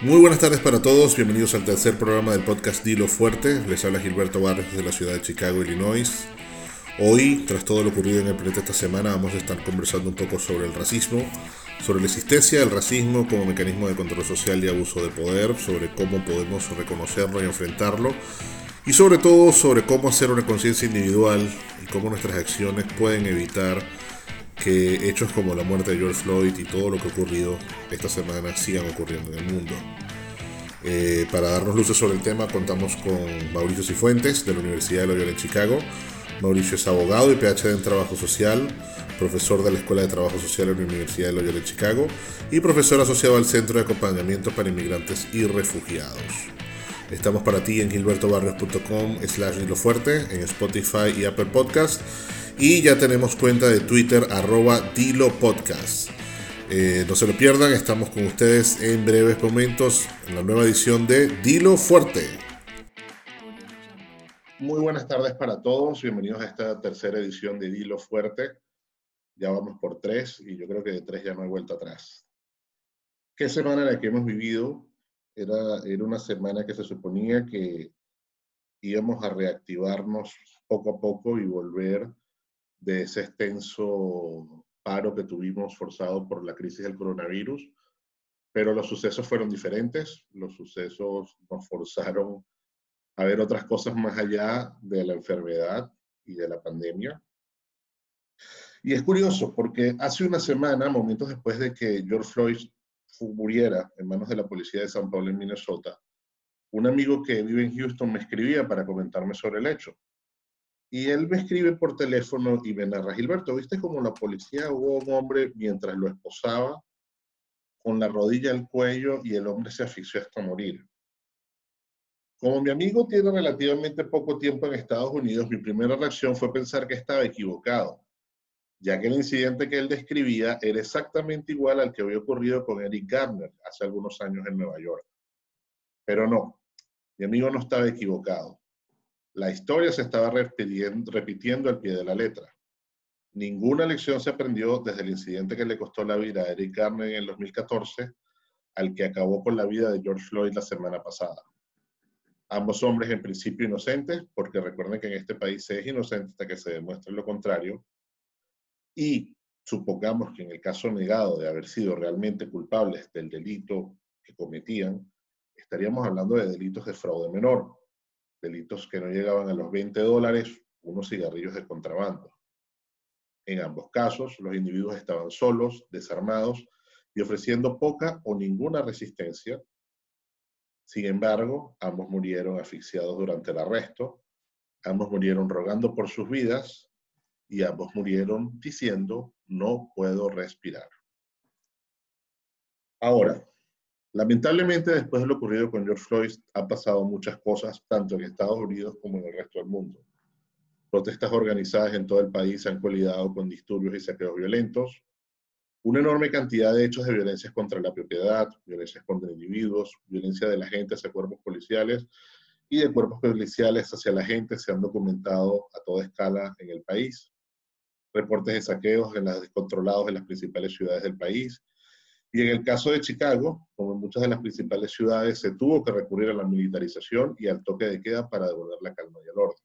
Muy buenas tardes para todos, bienvenidos al tercer programa del podcast Dilo Fuerte. Les habla Gilberto Barrios de la ciudad de Chicago, Illinois. Hoy, tras todo lo ocurrido en el planeta esta semana, vamos a estar conversando un poco sobre el racismo, sobre la existencia del racismo como mecanismo de control social y abuso de poder, sobre cómo podemos reconocerlo y enfrentarlo, y sobre todo sobre cómo hacer una conciencia individual y cómo nuestras acciones pueden evitar que hechos como la muerte de George Floyd y todo lo que ha ocurrido esta semana sigan ocurriendo en el mundo. Eh, para darnos luces sobre el tema contamos con Mauricio Cifuentes de la Universidad de Loyola en Chicago. Mauricio es abogado y PhD en Trabajo Social, profesor de la Escuela de Trabajo Social en la Universidad de Loyola en Chicago y profesor asociado al Centro de Acompañamiento para Inmigrantes y Refugiados. Estamos para ti en gilbertobarrios.com slash en Spotify y Apple Podcast y ya tenemos cuenta de Twitter, arroba Dilo Podcast. Eh, no se lo pierdan, estamos con ustedes en breves momentos en la nueva edición de Dilo Fuerte. Muy buenas tardes para todos, bienvenidos a esta tercera edición de Dilo Fuerte. Ya vamos por tres y yo creo que de tres ya no hay vuelta atrás. ¿Qué semana la que hemos vivido? Era, era una semana que se suponía que íbamos a reactivarnos poco a poco y volver de ese extenso paro que tuvimos forzado por la crisis del coronavirus, pero los sucesos fueron diferentes, los sucesos nos forzaron a ver otras cosas más allá de la enfermedad y de la pandemia. Y es curioso porque hace una semana, momentos después de que George Floyd muriera en manos de la policía de San Paulo en Minnesota, un amigo que vive en Houston me escribía para comentarme sobre el hecho. Y él me escribe por teléfono y me narra, Gilberto, ¿viste como la policía hubo un hombre mientras lo esposaba con la rodilla al cuello y el hombre se asfixió hasta morir? Como mi amigo tiene relativamente poco tiempo en Estados Unidos, mi primera reacción fue pensar que estaba equivocado, ya que el incidente que él describía era exactamente igual al que había ocurrido con Eric Garner hace algunos años en Nueva York. Pero no, mi amigo no estaba equivocado. La historia se estaba repitiendo, al pie de la letra. Ninguna lección se aprendió desde el incidente que le costó la vida a Eric Garner en el 2014 al que acabó con la vida de George Floyd la semana pasada. Ambos hombres en principio inocentes, porque recuerden que en este país se es inocente hasta que se demuestre lo contrario, y supongamos que en el caso negado de haber sido realmente culpables del delito que cometían, estaríamos hablando de delitos de fraude menor, delitos que no llegaban a los 20 dólares, unos cigarrillos de contrabando. En ambos casos, los individuos estaban solos, desarmados y ofreciendo poca o ninguna resistencia. Sin embargo, ambos murieron asfixiados durante el arresto, ambos murieron rogando por sus vidas y ambos murieron diciendo, no puedo respirar. Ahora, Lamentablemente, después de lo ocurrido con George Floyd, han pasado muchas cosas, tanto en Estados Unidos como en el resto del mundo. Protestas organizadas en todo el país han colidado con disturbios y saqueos violentos. Una enorme cantidad de hechos de violencias contra la propiedad, violencias contra individuos, violencia de la gente hacia cuerpos policiales y de cuerpos policiales hacia la gente se han documentado a toda escala en el país. Reportes de saqueos en las descontrolados en las principales ciudades del país y en el caso de Chicago, como en muchas de las principales ciudades, se tuvo que recurrir a la militarización y al toque de queda para devolver la calma y el orden.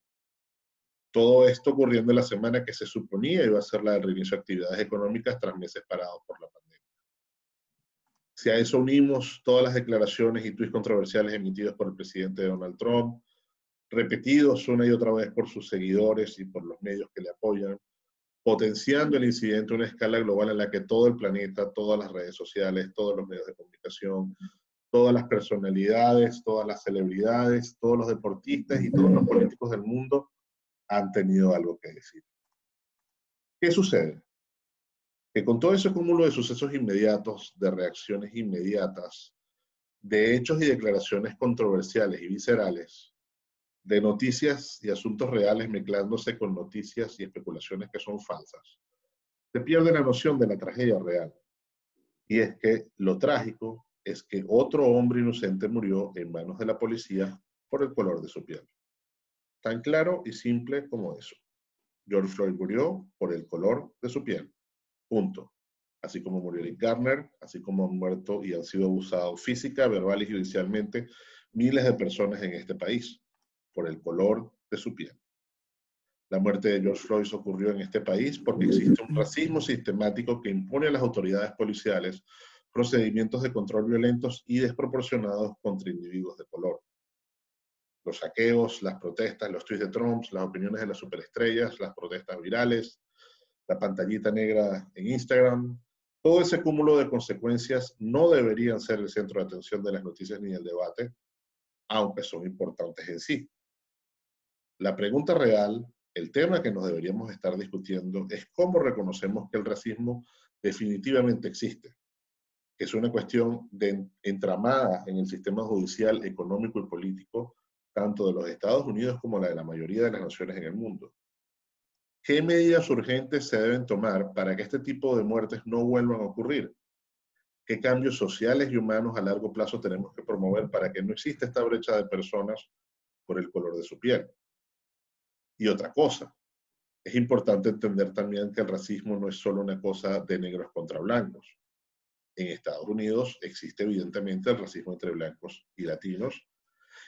Todo esto ocurriendo en la semana que se suponía iba a ser la del reinicio de actividades económicas tras meses parados por la pandemia. Si a eso unimos todas las declaraciones y tweets controversiales emitidos por el presidente Donald Trump, repetidos una y otra vez por sus seguidores y por los medios que le apoyan, potenciando el incidente a una escala global en la que todo el planeta, todas las redes sociales, todos los medios de comunicación, todas las personalidades, todas las celebridades, todos los deportistas y todos los políticos del mundo han tenido algo que decir. ¿Qué sucede? Que con todo ese cúmulo de sucesos inmediatos, de reacciones inmediatas, de hechos y declaraciones controversiales y viscerales, de noticias y asuntos reales mezclándose con noticias y especulaciones que son falsas. Se pierde la noción de la tragedia real. Y es que lo trágico es que otro hombre inocente murió en manos de la policía por el color de su piel. Tan claro y simple como eso. George Floyd murió por el color de su piel. Punto. así como murió Eric Garner, así como han muerto y han sido abusados física, verbal y judicialmente miles de personas en este país por el color de su piel. La muerte de George Floyd ocurrió en este país porque existe un racismo sistemático que impone a las autoridades policiales procedimientos de control violentos y desproporcionados contra individuos de color. Los saqueos, las protestas, los tweets de Trump, las opiniones de las superestrellas, las protestas virales, la pantallita negra en Instagram, todo ese cúmulo de consecuencias no deberían ser el centro de atención de las noticias ni del debate, aunque son importantes en sí. La pregunta real, el tema que nos deberíamos estar discutiendo es cómo reconocemos que el racismo definitivamente existe, es una cuestión de entramada en el sistema judicial, económico y político, tanto de los Estados Unidos como la de la mayoría de las naciones en el mundo. ¿Qué medidas urgentes se deben tomar para que este tipo de muertes no vuelvan a ocurrir? ¿Qué cambios sociales y humanos a largo plazo tenemos que promover para que no exista esta brecha de personas por el color de su piel? Y otra cosa, es importante entender también que el racismo no es solo una cosa de negros contra blancos. En Estados Unidos existe evidentemente el racismo entre blancos y latinos,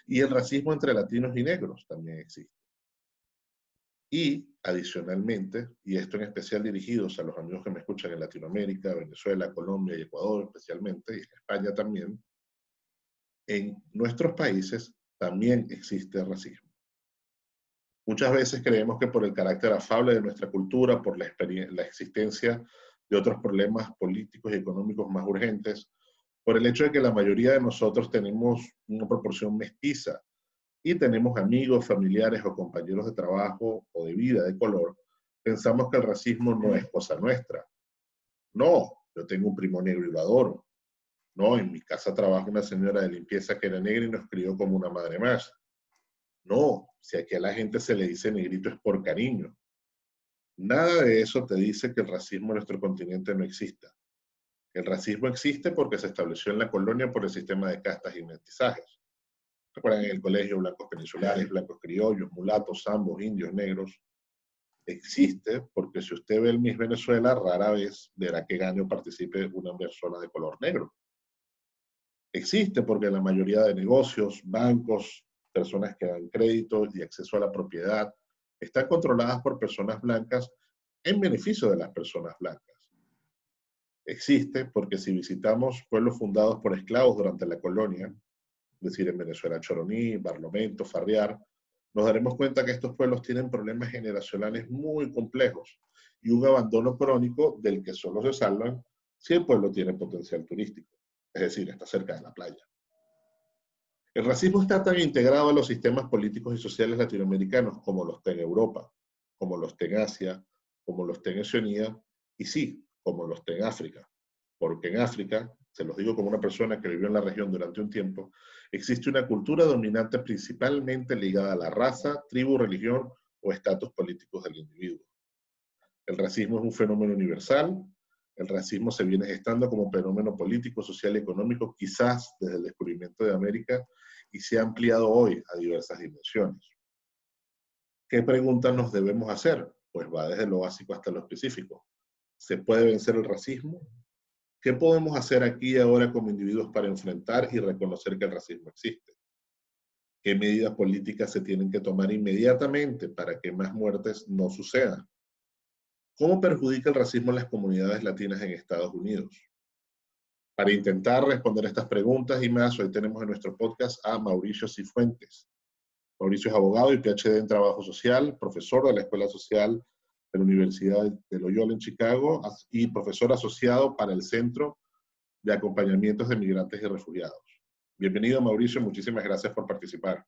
y el racismo entre latinos y negros también existe. Y adicionalmente, y esto en especial dirigidos a los amigos que me escuchan en Latinoamérica, Venezuela, Colombia y Ecuador especialmente, y en España también, en nuestros países también existe racismo. Muchas veces creemos que por el carácter afable de nuestra cultura, por la, existencia de otros problemas políticos y económicos más urgentes, por el hecho de que la mayoría de nosotros tenemos una proporción mestiza y tenemos amigos, familiares o compañeros de trabajo o de vida de color, pensamos que el racismo no es cosa nuestra. No, yo tengo un primo negro y lo adoro. No, en mi casa trabaja una señora de limpieza que era negra y nos crió como una madre más. No, si aquí a la gente se le dice negrito es por cariño. Nada de eso te dice que el racismo en nuestro continente no exista. El racismo existe porque se estableció en la colonia por el sistema de castas y mestizajes. Recuerdan en el colegio blancos peninsulares, blancos criollos, mulatos, zambos, indios, negros. Existe porque si usted ve el Miss Venezuela, rara vez verá que gane o participe una persona de color negro. Existe porque la mayoría de negocios, bancos, personas que dan crédito y acceso a la propiedad, están controladas por personas blancas en beneficio de las personas blancas existe porque si visitamos pueblos fundados por esclavos durante la colonia, es decir, en Venezuela Choroní, Barlovento, Farriar, nos daremos cuenta que estos pueblos tienen problemas generacionales muy complejos y un abandono crónico del que solo se salvan si el pueblo tiene potencial turístico, es decir, está cerca de la playa. El racismo está tan integrado a los sistemas políticos y sociales latinoamericanos como los está en Europa, como los está en Asia, como los está en Oceanía, y sí, como los en África. Porque en África, se los digo como una persona que vivió en la región durante un tiempo, existe una cultura dominante principalmente ligada a la raza, tribu, religión o estatus políticos del individuo. El racismo es un fenómeno universal. El racismo se viene gestando como fenómeno político, social y económico quizás desde el descubrimiento de América y se ha ampliado hoy a diversas dimensiones. ¿Qué preguntas nos debemos hacer? Pues va desde lo básico hasta lo específico. ¿Se puede vencer el racismo? ¿Qué podemos hacer aquí y ahora como individuos para enfrentar y reconocer que el racismo existe? ¿Qué medidas políticas se tienen que tomar inmediatamente para que más muertes no sucedan? ¿Cómo perjudica el racismo a las comunidades latinas en Estados Unidos? Para intentar responder estas preguntas y más, hoy tenemos en nuestro podcast a Mauricio Cifuentes. Mauricio es abogado y PhD en Trabajo Social, profesor de la Escuela Social de la Universidad de Loyola en Chicago y profesor asociado para el Centro de Acompañamientos de Migrantes y Refugiados. Bienvenido, Mauricio. Muchísimas gracias por participar.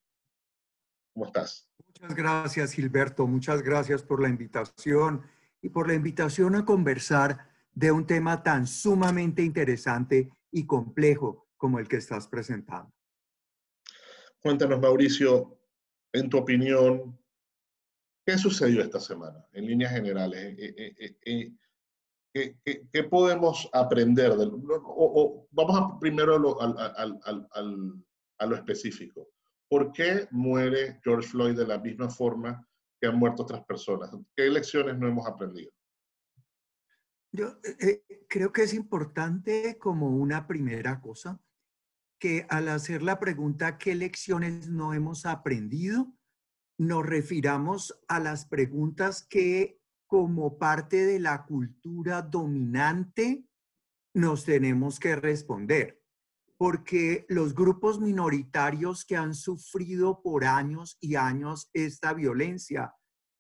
¿Cómo estás? Muchas gracias, Gilberto. Muchas gracias por la invitación y por la invitación a conversar de un tema tan sumamente interesante y complejo como el que estás presentando. Cuéntanos, Mauricio, en tu opinión, ¿Qué sucedió esta semana en líneas generales? Eh, eh, eh, ¿qué, podemos aprender? o, vamos a, primero a lo, específico. ¿Por qué muere George Floyd de la misma forma que han muerto otras personas? ¿Qué lecciones no hemos aprendido? Yo eh, eh, creo que es importante como una primera cosa que al hacer la pregunta ¿qué lecciones no hemos aprendido? nos refiramos a las preguntas que como parte de la cultura dominante nos tenemos que responder, porque los grupos minoritarios que han sufrido por años y años esta violencia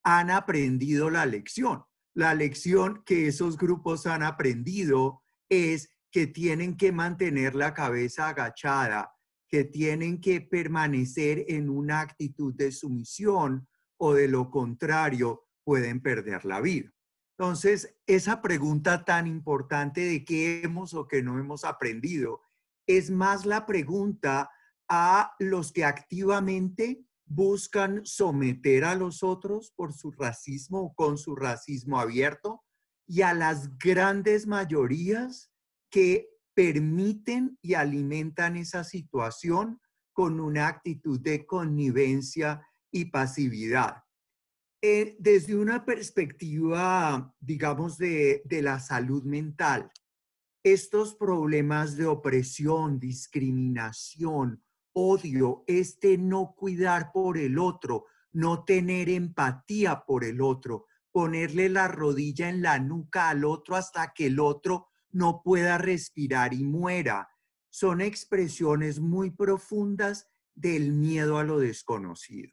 han aprendido la lección. La lección que esos grupos han aprendido es que tienen que mantener la cabeza agachada, que tienen que permanecer en una actitud de sumisión o de lo contrario pueden perder la vida. Entonces, esa pregunta tan importante de qué hemos o qué no hemos aprendido es más la pregunta a los que activamente buscan someter a los otros por su racismo o con su racismo abierto y a las grandes mayorías que permiten y alimentan esa situación con una actitud de connivencia y pasividad. Eh, desde una perspectiva, digamos, de, de la salud mental, estos problemas de opresión, discriminación, odio, este no cuidar por el otro, no tener empatía por el otro, ponerle la rodilla en la nuca al otro hasta que el otro no pueda respirar y muera. Son expresiones muy profundas del miedo a lo desconocido.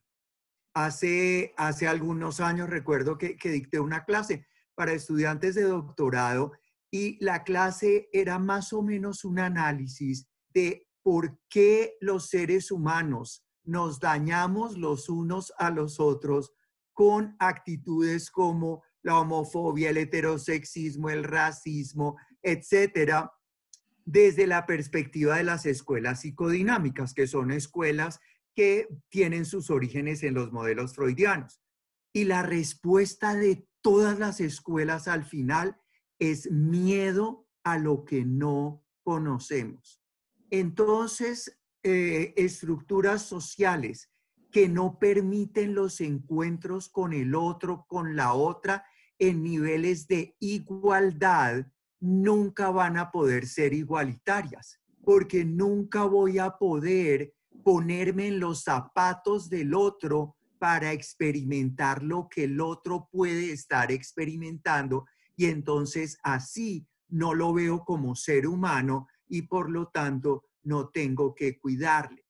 Hace, hace algunos años recuerdo que, que dicté una clase para estudiantes de doctorado y la clase era más o menos un análisis de por qué los seres humanos nos dañamos los unos a los otros con actitudes como la homofobia, el heterosexismo, el racismo, etcétera, desde la perspectiva de las escuelas psicodinámicas, que son escuelas que tienen sus orígenes en los modelos freudianos. Y la respuesta de todas las escuelas al final es miedo a lo que no conocemos. Entonces, eh, estructuras sociales que no permiten los encuentros con el otro, con la otra, en niveles de igualdad, nunca van a poder ser igualitarias, porque nunca voy a poder ponerme en los zapatos del otro para experimentar lo que el otro puede estar experimentando y entonces así no lo veo como ser humano y por lo tanto no tengo que cuidarle.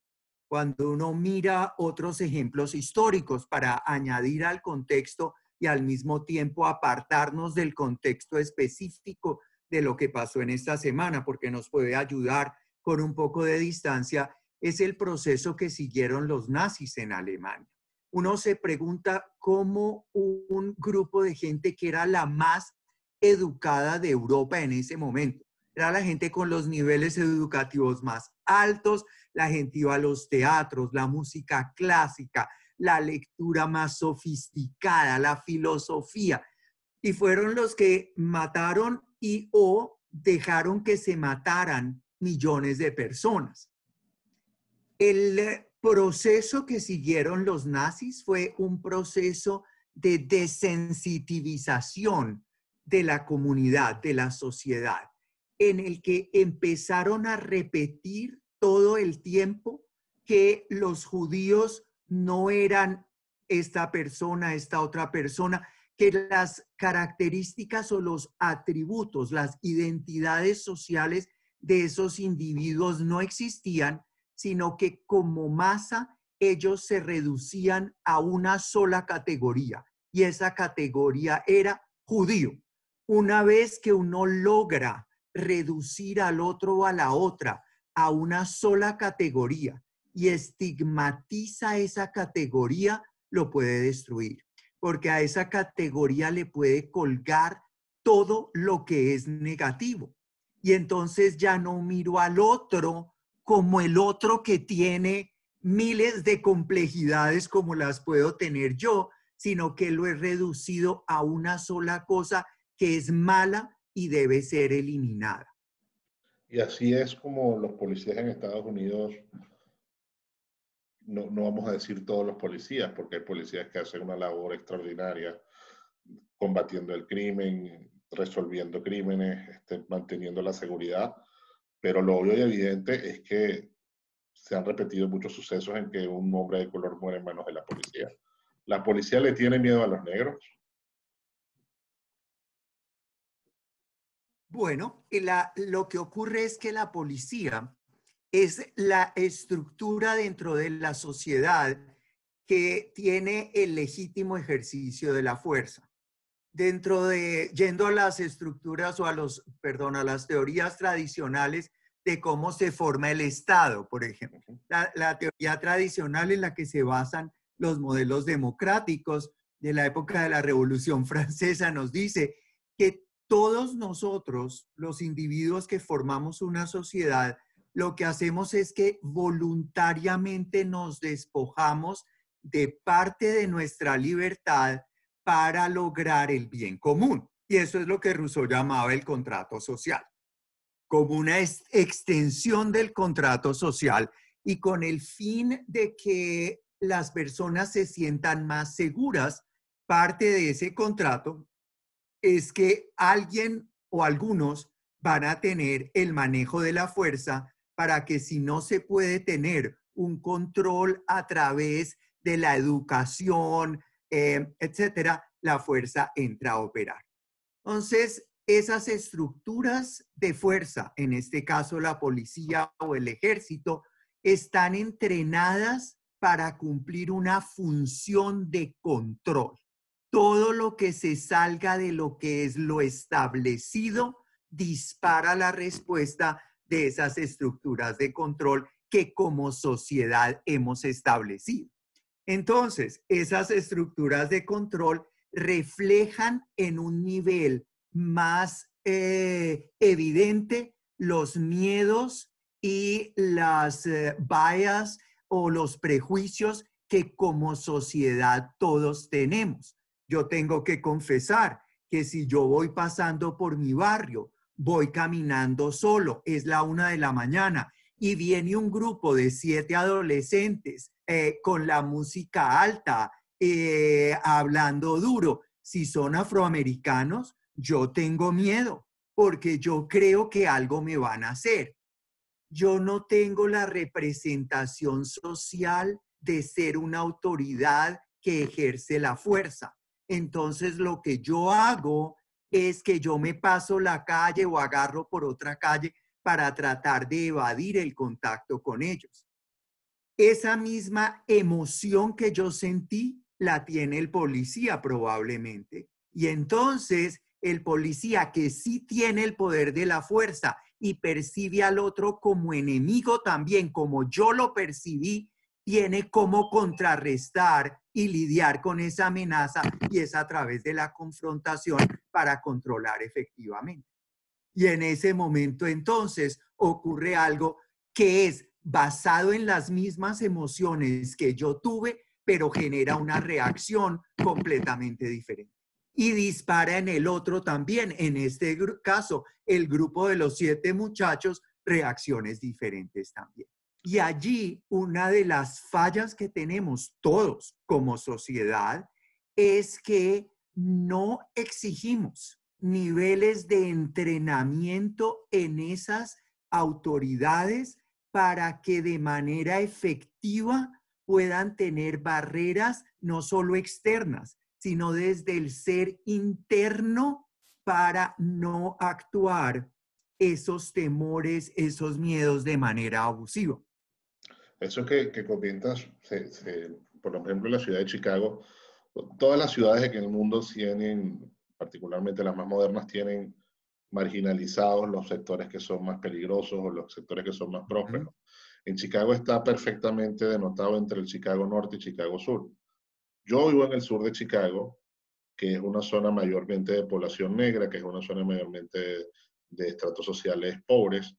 Cuando uno mira otros ejemplos históricos para añadir al contexto y al mismo tiempo apartarnos del contexto específico de lo que pasó en esta semana, porque nos puede ayudar con un poco de distancia, es el proceso que siguieron los nazis en Alemania. Uno se pregunta cómo un grupo de gente que era la más educada de Europa en ese momento, era la gente con los niveles educativos más altos, la gente iba a los teatros, la música clásica, la lectura más sofisticada, la filosofía, y fueron los que mataron y o dejaron que se mataran millones de personas. El proceso que siguieron los nazis fue un proceso de desensitivización de la comunidad, de la sociedad, en el que empezaron a repetir todo el tiempo que los judíos no eran esta persona, esta otra persona, que las características o los atributos, las identidades sociales de esos individuos no existían, sino que como masa ellos se reducían a una sola categoría y esa categoría era judío. Una vez que uno logra reducir al otro o a la otra a una sola categoría y estigmatiza esa categoría, lo puede destruir porque a esa categoría le puede colgar todo lo que es negativo. Y entonces ya no miro al otro como el otro que tiene miles de complejidades como las puedo tener yo, sino que lo he reducido a una sola cosa que es mala y debe ser eliminada. Y así es como los policías en Estados Unidos no, no, vamos a decir todos los policías, porque hay policías que hacen una labor extraordinaria combatiendo el crimen, resolviendo crímenes, estén manteniendo la seguridad, pero lo obvio y evidente es que se han repetido muchos sucesos en que un hombre de color muere en manos de la policía. ¿La policía le tiene miedo a los negros? Bueno, lo que ocurre es que la policía es la estructura dentro de la sociedad que tiene el legítimo ejercicio de la fuerza. Dentro de, yendo a las estructuras o a los, perdón, a las teorías tradicionales de cómo se forma el Estado, por ejemplo. La, la teoría tradicional en la que se basan los modelos democráticos de la época de la Revolución Francesa nos dice que todos nosotros, los individuos que formamos una sociedad, lo que hacemos es que voluntariamente nos despojamos de parte de nuestra libertad para lograr el bien común. Y eso es lo que Rousseau llamaba el contrato social, como una extensión del contrato social y con el fin de que las personas se sientan más seguras, parte de ese contrato es que alguien o algunos van a tener el manejo de la fuerza para que si no se puede tener un control a través de la educación, eh, etcétera, la fuerza entra a operar. Entonces, esas estructuras de fuerza, en este caso la policía o el ejército, están entrenadas para cumplir una función de control. Todo lo que se salga de lo que es lo establecido dispara la respuesta de esas estructuras de control que como sociedad hemos establecido. Entonces, esas estructuras de control reflejan en un nivel más eh, evidente los miedos y las eh, bias o los prejuicios que como sociedad todos tenemos. Yo tengo que confesar que si yo voy pasando por mi barrio, voy caminando solo, es la una de la mañana y viene un grupo de siete adolescentes eh, con la música alta, eh, hablando duro. Si son afroamericanos, yo tengo miedo porque yo creo que algo me van a hacer. Yo no tengo la representación social de ser una autoridad que ejerce la fuerza. Entonces lo que yo hago es que yo me paso la calle o agarro por otra calle para tratar de evadir el contacto con ellos. Esa misma emoción que yo sentí la tiene el policía probablemente. Y entonces el policía que sí tiene el poder de la fuerza y percibe al otro como enemigo también, como yo lo percibí, tiene cómo contrarrestar y lidiar con esa amenaza y es a través de la confrontación para controlar efectivamente. Y en ese momento entonces ocurre algo que es basado en las mismas emociones que yo tuve, pero genera una reacción completamente diferente. Y dispara en el otro también, en este caso, el grupo de los siete muchachos, reacciones diferentes también. Y allí una de las fallas que tenemos todos como sociedad es que no exigimos niveles de entrenamiento en esas autoridades para que de manera efectiva puedan tener barreras no solo externas, sino desde el ser interno para no actuar esos temores, esos miedos de manera abusiva. Eso que, que comentas, por ejemplo, en la ciudad de Chicago, todas las ciudades en el mundo tienen, particularmente las más modernas, tienen marginalizados los sectores que son más peligrosos o los sectores que son más prósperos. En Chicago está perfectamente denotado entre el Chicago Norte y Chicago Sur. Yo vivo en el sur de Chicago, que es una zona mayormente de población negra, que es una zona mayormente de, de estratos sociales pobres,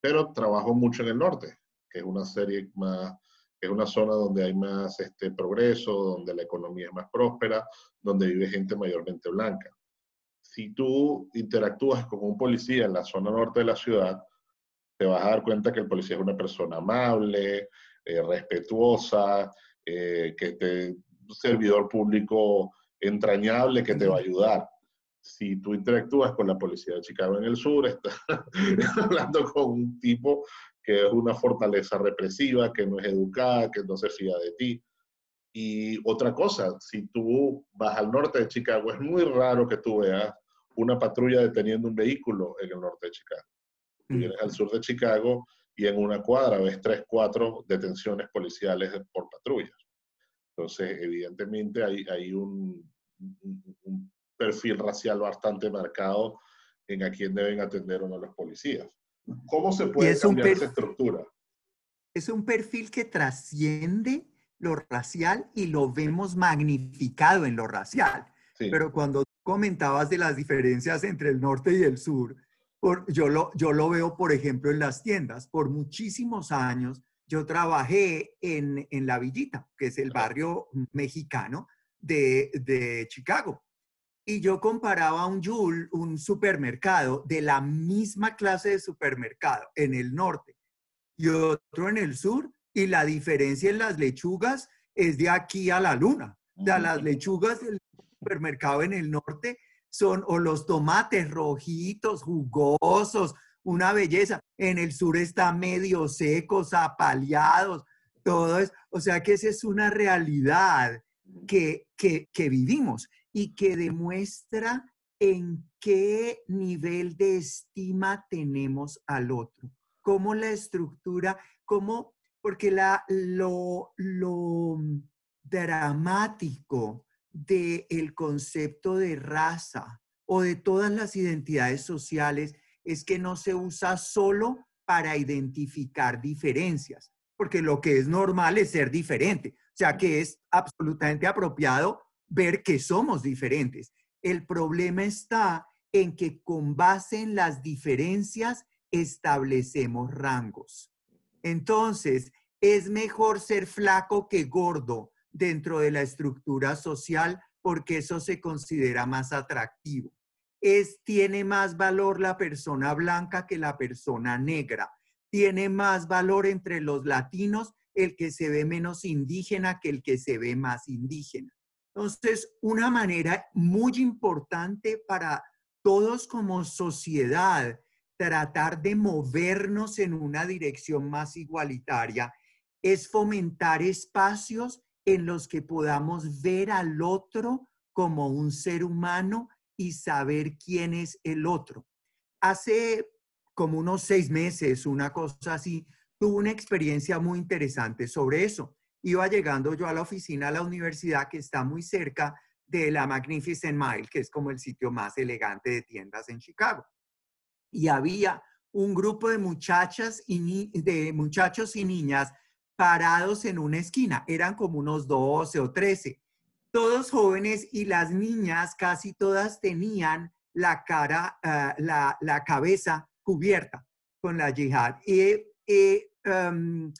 pero trabajo mucho en el norte que es una serie más, es una zona donde hay más este, progreso, donde la economía es más próspera, donde vive gente mayormente blanca. Si tú interactúas con un policía en la zona norte de la ciudad, te vas a dar cuenta que el policía es una persona amable, eh, respetuosa, eh, que te, un servidor público entrañable que te va a ayudar. si tú interactúas con la policía de Chicago en el sur, estás hablando con un tipo que es una fortaleza represiva, que no es educada, que no se fía de ti. Y otra cosa, si tú vas al norte de Chicago, es muy raro que tú veas una patrulla deteniendo un vehículo en el norte de Chicago. Mm. vienes al sur de Chicago y en una cuadra ves tres, cuatro detenciones policiales por patrullas. Entonces, evidentemente hay, hay un, un, perfil racial bastante marcado en a quién deben atender o no los policías. ¿Cómo se puede cambiar esa estructura? Es un perfil que trasciende lo racial y lo vemos magnificado en lo racial. Pero cuando comentabas de las diferencias entre el norte y el sur, yo, lo, yo lo veo, por ejemplo, en las tiendas. Por muchísimos años yo trabajé en, en La Villita, que es el barrio mexicano de, de Chicago. Y yo comparaba un Jul, un supermercado de la misma clase de supermercado en el norte y otro en el sur, y la diferencia en las lechugas es de aquí a la luna. O sea, las lechugas del supermercado en el norte son o los tomates rojitos, jugosos, una belleza. En el sur está medio secos, apaleados, todo es. O sea que esa es una realidad que, que, que vivimos y que demuestra en qué nivel de estima tenemos al otro, cómo la estructura, cómo, porque la, lo, lo dramático del concepto de raza o de todas las identidades sociales es que no se usa solo para identificar diferencias, porque lo que es normal es ser diferente, o sea que es absolutamente apropiado ver que somos diferentes. El problema está en que con base en las diferencias establecemos rangos. Entonces, es mejor ser flaco que gordo dentro de la estructura social porque eso se considera más atractivo. Es, tiene más valor la persona blanca que la persona negra. Tiene más valor entre los latinos el que se ve menos indígena que el que se ve más indígena. Entonces, una manera muy importante para todos como sociedad tratar de movernos en una dirección más igualitaria es fomentar espacios en los que podamos ver al otro como un ser humano y saber quién es el otro. Hace como unos seis meses, una cosa así, tuve una experiencia muy interesante sobre eso iba llegando yo a la oficina a la universidad que está muy cerca de la Magnificent Mile, que es como el sitio más elegante de tiendas en Chicago. Y había un grupo de muchachas y de muchachos y niñas parados en una esquina. Eran como unos 12 o 13. Todos jóvenes y las niñas casi todas tenían la cara, ah, la, cabeza cubierta con la yihad. Y em,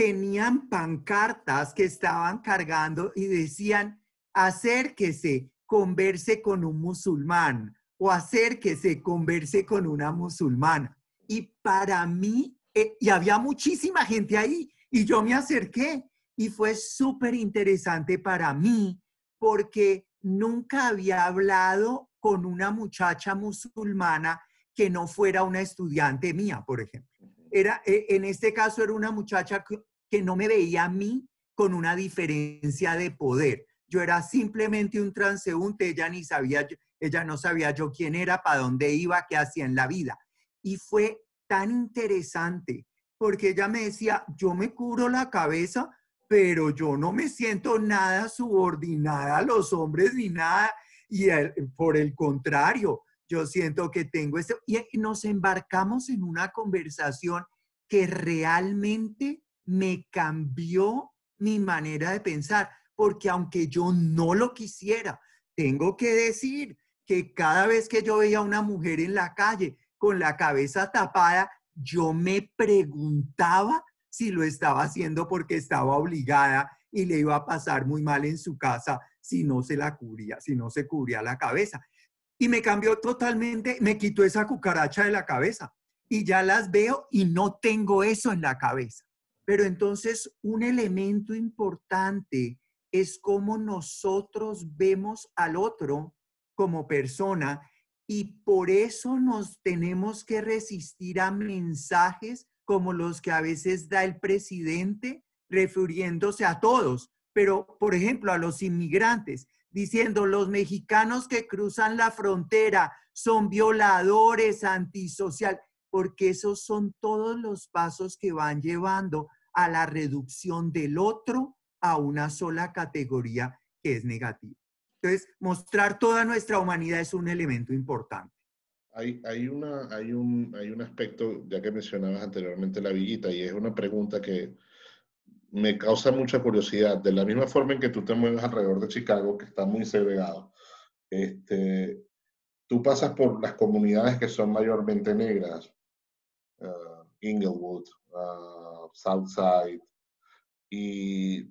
tenían pancartas que estaban cargando y decían, acérquese, converse con un musulmán o acérquese, converse con una musulmana. Y para mí, eh, y había muchísima gente ahí, y yo me acerqué y fue súper interesante para mí porque nunca había hablado con una muchacha musulmana que no fuera una estudiante mía, por ejemplo. Era, eh, en este caso era una muchacha que no me veía a mí con una diferencia de poder. Yo era simplemente un transeúnte, ella ni sabía, ella no sabía yo quién era, para dónde iba, qué hacía en la vida. Y fue tan interesante porque ella me decía, yo me cubro la cabeza, pero yo no me siento nada subordinada a los hombres ni nada. Y por el contrario, yo siento que tengo esto. Y nos embarcamos en una conversación que realmente me cambió mi manera de pensar, porque aunque yo no lo quisiera, tengo que decir que cada vez que yo veía a una mujer en la calle con la cabeza tapada, yo me preguntaba si lo estaba haciendo porque estaba obligada y le iba a pasar muy mal en su casa si no se la cubría, si no se cubría la cabeza. Y me cambió totalmente, me quitó esa cucaracha de la cabeza y ya las veo y no tengo eso en la cabeza. Pero entonces un elemento importante es cómo nosotros vemos al otro como persona y por eso nos tenemos que resistir a mensajes como los que a veces da el presidente refiriéndose a todos, pero por ejemplo a los inmigrantes, diciendo los mexicanos que cruzan la frontera son violadores, antisocial, porque esos son todos los pasos que van llevando a la reducción del otro a una sola categoría que es negativa. Entonces, mostrar toda nuestra humanidad es un elemento importante. Hay, hay, una, hay, un, hay un aspecto, ya que mencionabas anteriormente la villita, y es una pregunta que me causa mucha curiosidad. De la misma forma en que tú te mueves alrededor de Chicago, que está muy segregado, este, tú pasas por las comunidades que son mayormente negras, uh, Inglewood, uh, Southside y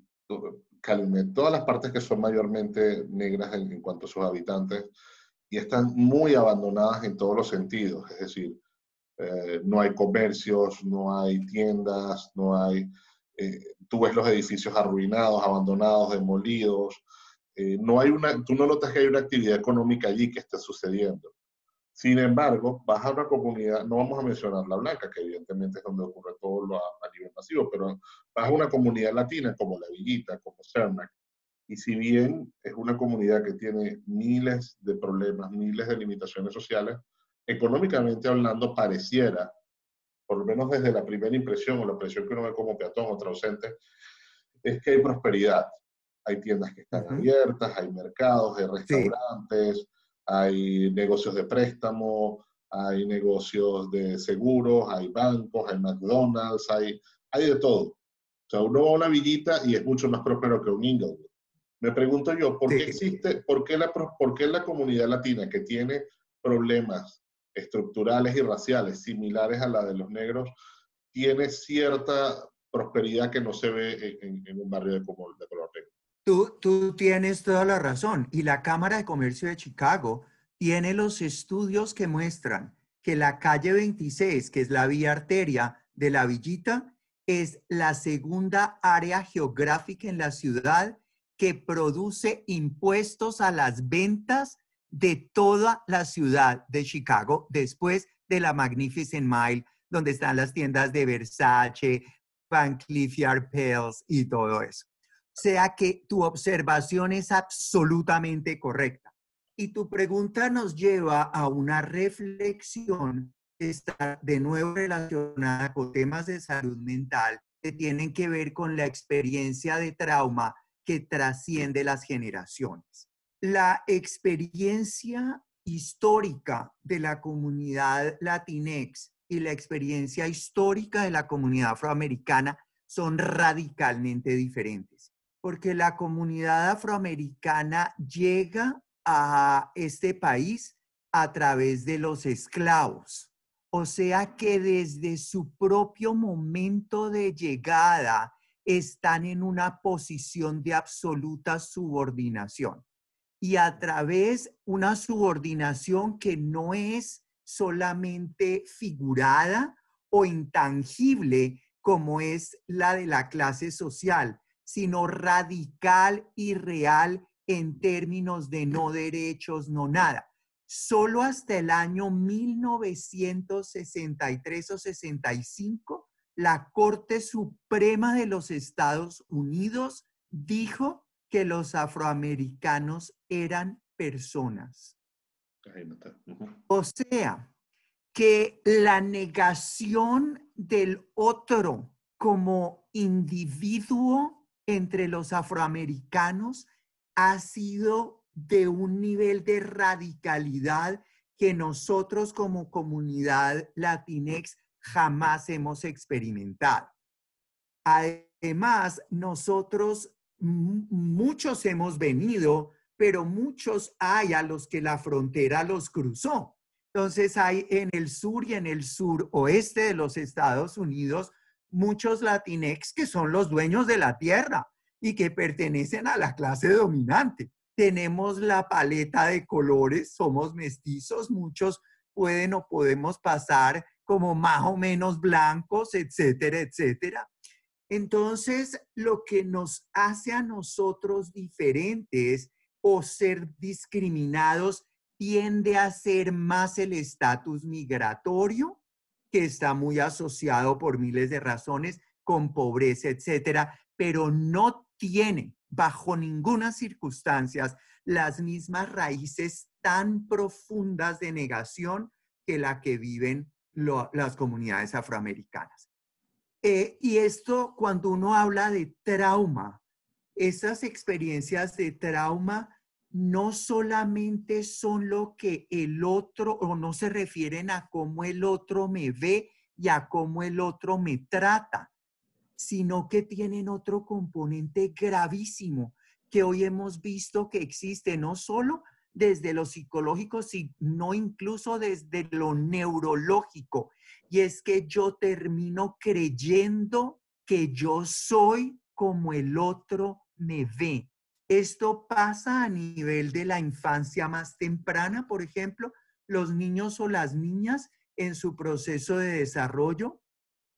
Calumet, todas las partes que son mayormente negras en, cuanto a sus habitantes y están muy abandonadas en todos los sentidos, es decir, eh, no hay comercios, no hay tiendas, no hay, eh, tú ves los edificios arruinados, abandonados, demolidos, eh, no hay una, tú no notas que hay una actividad económica allí que esté sucediendo. Sin embargo, vas a una comunidad, no vamos a mencionar la blanca, que evidentemente es donde ocurre todo lo a, nivel masivo, pero vas a una comunidad latina como La Villita, como Cernac, y si bien es una comunidad que tiene miles de problemas, miles de limitaciones sociales, económicamente hablando pareciera, por lo menos desde la primera impresión o la impresión que uno ve como peatón o traducente, es que hay prosperidad. Hay tiendas que están abiertas, hay mercados, hay restaurantes, hay negocios de préstamo, hay negocios de seguros, hay bancos, hay McDonald's, hay, hay de todo. O sea, uno va a una villita y es mucho más próspero que un Inglewood. Me pregunto yo, ¿por qué existe, por qué, la, por qué la comunidad latina que tiene problemas estructurales y raciales similares a la de los negros tiene cierta prosperidad que no se ve en, un barrio de, color negro? Tú, tienes toda la razón. Y la Cámara de Comercio de Chicago tiene los estudios que muestran que la calle 26, que es la vía arteria de la villita, es la segunda área geográfica en la ciudad que produce impuestos a las ventas de toda la ciudad de Chicago después de la Magnificent Mile, donde están las tiendas de Versace, Van Cleef Arpels y todo eso sea que tu observación es absolutamente correcta. Y tu pregunta nos lleva a una reflexión que está de nuevo relacionada con temas de salud mental que tienen que ver con la experiencia de trauma que trasciende las generaciones. La experiencia histórica de la comunidad latinex y la experiencia histórica de la comunidad afroamericana son radicalmente diferentes porque la comunidad afroamericana llega a este país a través de los esclavos. O sea que desde su propio momento de llegada están en una posición de absoluta subordinación. Y a través una subordinación que no es solamente figurada o intangible como es la de la clase social, sino radical y real en términos de no derechos, no nada. Solo hasta el año 1963 o 65, la Corte Suprema de los Estados Unidos dijo que los afroamericanos eran personas. O sea, que la negación del otro como individuo entre los afroamericanos ha sido de un nivel de radicalidad que nosotros como comunidad latinex jamás hemos experimentado. Además, nosotros muchos hemos venido, pero muchos hay a los que la frontera los cruzó. Entonces hay en el sur y en el sur oeste de los Estados Unidos muchos latinex que son los dueños de la tierra y que pertenecen a la clase dominante. Tenemos la paleta de colores, somos mestizos, muchos pueden o podemos pasar como más o menos blancos, etcétera, etcétera. Entonces, lo que nos hace a nosotros diferentes o ser discriminados tiende a ser más el estatus migratorio, que está muy asociado por miles de razones con pobreza, etcétera, pero no tiene bajo ninguna circunstancia las mismas raíces tan profundas de negación que la que viven las comunidades afroamericanas. Eh, y esto, cuando uno habla de trauma, esas experiencias de trauma no solamente son lo que el otro, o no se refieren a cómo el otro me ve y a cómo el otro me trata, sino que tienen otro componente gravísimo que hoy hemos visto que existe no solo desde lo psicológico, sino incluso desde lo neurológico. Y es que yo termino creyendo que yo soy como el otro me ve. Esto pasa a nivel de la infancia más temprana, por ejemplo, los niños o las niñas en su proceso de desarrollo.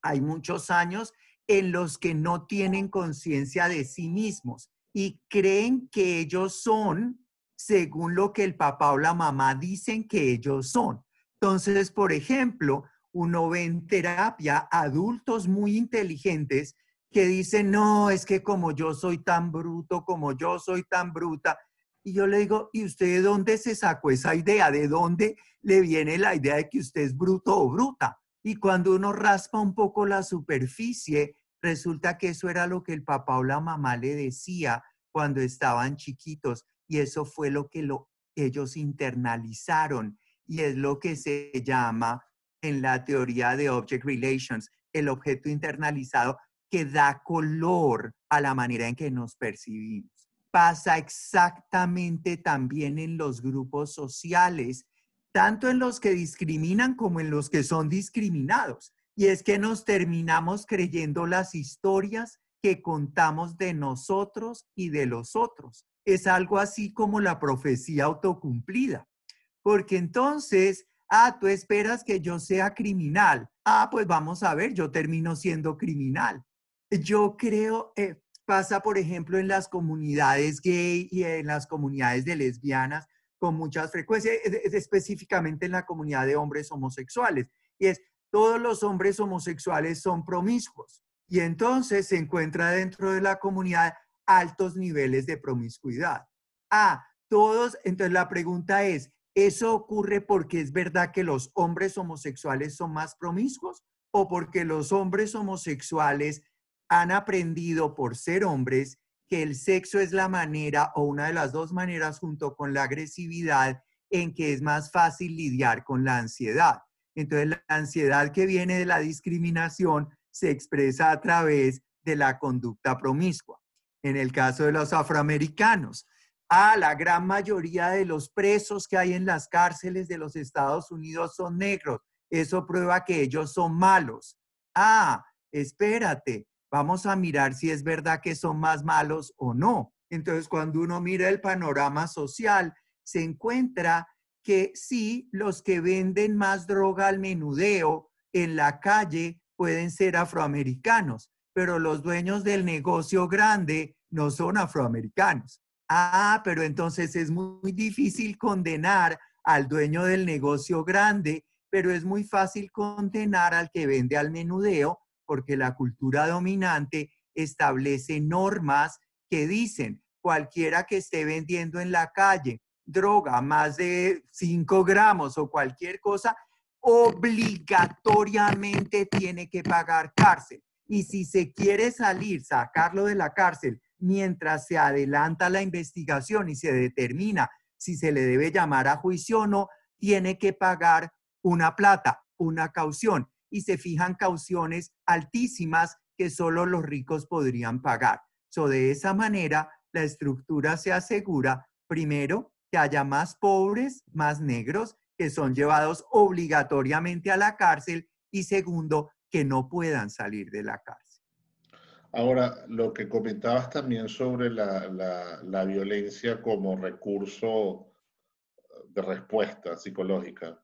Hay muchos años en los que no tienen conciencia de sí mismos y creen que ellos son según lo que el papá o la mamá dicen que ellos son. Entonces, por ejemplo, uno ve en terapia adultos muy inteligentes que dicen, no, es que como yo soy tan bruto, como yo soy tan bruta. Y yo le digo, ¿y usted de dónde se sacó esa idea? ¿De dónde le viene la idea de que usted es bruto o bruta? Y cuando uno raspa un poco la superficie, resulta que eso era lo que el papá o la mamá le decía cuando estaban chiquitos y eso fue lo que ellos internalizaron y es lo que se llama en la teoría de Object Relations el objeto internalizado que da color a la manera en que nos percibimos. Pasa exactamente también en los grupos sociales, tanto en los que discriminan como en los que son discriminados. Y es que nos terminamos creyendo las historias que contamos de nosotros y de los otros es algo así como la profecía autocumplida. Porque entonces, ah, tú esperas que yo sea criminal. Ah, pues vamos a ver, yo termino siendo criminal. Yo creo, eh, pasa por ejemplo en las comunidades gay y en las comunidades de lesbianas con muchas frecuencias, específicamente en la comunidad de hombres homosexuales. Y es, todos los hombres homosexuales son promiscuos. Y entonces se encuentra dentro de la comunidad altos niveles de promiscuidad. Ah, todos, entonces la pregunta es, ¿eso ocurre porque es verdad que los hombres homosexuales son más promiscuos o porque los hombres homosexuales han aprendido por ser hombres que el sexo es la manera o una de las dos maneras junto con la agresividad en que es más fácil lidiar con la ansiedad? Entonces la ansiedad que viene de la discriminación se expresa a través de la conducta promiscua en el caso de los afroamericanos. Ah, la gran mayoría de los presos que hay en las cárceles de los Estados Unidos son negros. Eso prueba que ellos son malos. Ah, espérate, vamos a mirar si es verdad que son más malos o no. Entonces, cuando uno mira el panorama social, se encuentra que sí, los que venden más droga al menudeo en la calle pueden ser afroamericanos, pero los dueños del negocio grande no son afroamericanos. Ah, pero entonces es muy difícil condenar al dueño del negocio grande, pero es muy fácil condenar al que vende al menudeo porque la cultura dominante establece normas que dicen cualquiera que esté vendiendo en la calle droga más de 5 gramos o cualquier cosa, obligatoriamente tiene que pagar cárcel. Y si se quiere salir, sacarlo de la cárcel mientras se adelanta la investigación y se determina si se le debe llamar a juicio o no, tiene que pagar una plata, una caución. Y se fijan cauciones altísimas que solo los ricos podrían pagar. So, de esa manera, la estructura se asegura, primero, que haya más pobres, más negros, que son llevados obligatoriamente a la cárcel, y segundo, que no puedan salir de la cárcel. Ahora, lo que comentabas también sobre la, violencia como recurso de respuesta psicológica.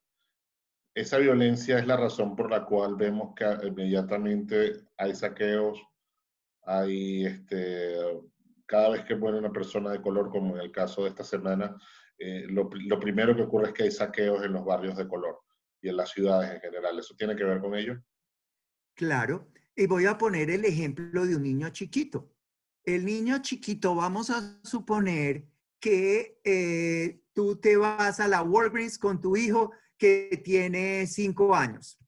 Esa violencia es la razón por la cual vemos que inmediatamente hay saqueos, hay este, cada vez que muere una persona de color, como en el caso de esta semana, eh, lo, lo, primero que ocurre es que hay saqueos en los barrios de color y en las ciudades en general. ¿Eso tiene que ver con ello? Claro, y voy a poner el ejemplo de un niño chiquito. El niño chiquito, vamos a suponer que eh, tú te vas a la Walgreens con tu hijo que tiene cinco años.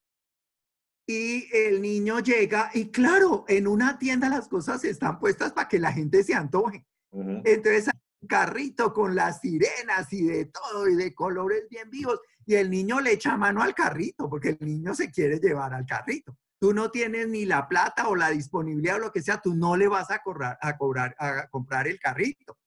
Y el niño llega y claro, en una tienda las cosas están puestas para que la gente se antoje. Entonces hay un carrito con las sirenas y de todo y de colores bien vivos y el niño le echa mano al carrito porque el niño se quiere llevar al carrito. Tú no tienes ni la plata o la disponibilidad o lo que sea, tú no le vas a, a, cobrar, a comprar el carrito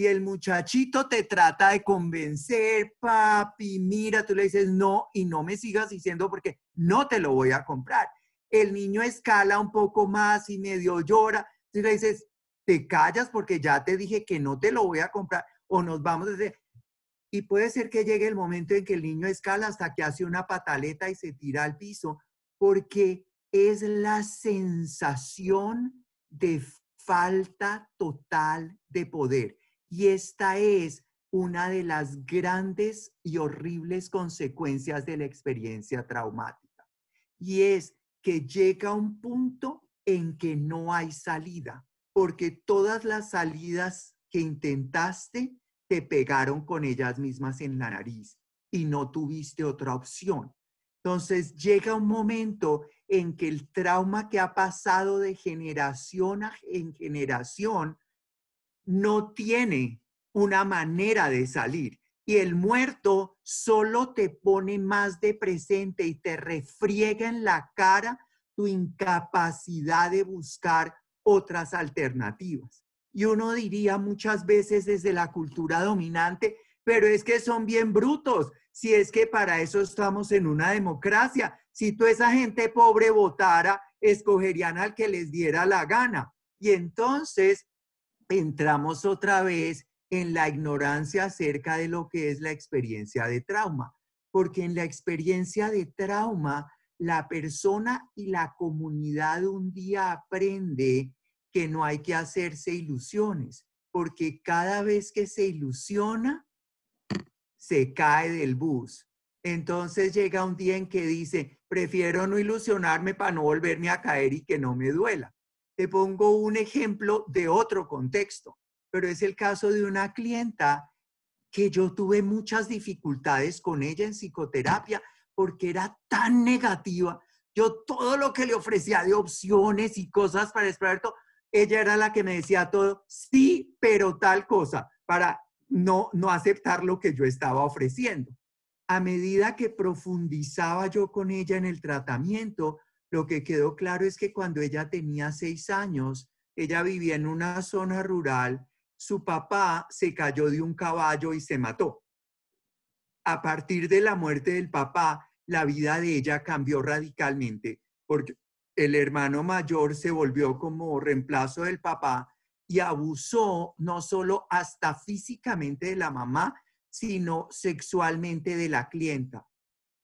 y el muchachito te trata de convencer, papi, mira, tú le dices no y no me sigas diciendo porque no te lo voy a comprar. El niño escala un poco más y medio llora. Tú le dices, te callas porque ya te dije que no te lo voy a comprar o nos vamos a hacer. Y puede ser que llegue el momento en que el niño escala hasta que hace una pataleta y se tira al piso porque es la sensación de falta total de poder. Y esta es una de las grandes y horribles consecuencias de la experiencia traumática. Y es que llega un punto en que no hay salida, porque todas las salidas que intentaste te pegaron con ellas mismas en la nariz y no tuviste otra opción. Entonces llega un momento en que el trauma que ha pasado de generación en generación no tiene una manera de salir. Y el muerto solo te pone más de presente y te refriega en la cara tu incapacidad de buscar otras alternativas. Y uno diría muchas veces desde la cultura dominante, pero es que son bien brutos, si es que para eso estamos en una democracia. Si toda esa gente pobre votara, escogerían al que les diera la gana. Y entonces entramos otra vez en la ignorancia acerca de lo que es la experiencia de trauma, porque en la experiencia de trauma, la persona y la comunidad un día aprende que no hay que hacerse ilusiones, porque cada vez que se ilusiona, se cae del bus. Entonces llega un día en que dice, prefiero no ilusionarme para no volverme a caer y que no me duela. Te pongo un ejemplo de otro contexto, pero es el caso de una clienta que yo tuve muchas dificultades con ella en psicoterapia porque era tan negativa. Yo todo lo que le ofrecía de opciones y cosas para esperar todo, ella era la que me decía todo, sí, pero tal cosa, para no, no aceptar lo que yo estaba ofreciendo. A medida que profundizaba yo con ella en el tratamiento, lo que quedó claro es que cuando ella tenía seis años, ella vivía en una zona rural, su papá se cayó de un caballo y se mató. A partir de la muerte del papá, la vida de ella cambió radicalmente porque el hermano mayor se volvió como reemplazo del papá y abusó no solo hasta físicamente de la mamá, sino sexualmente de la clienta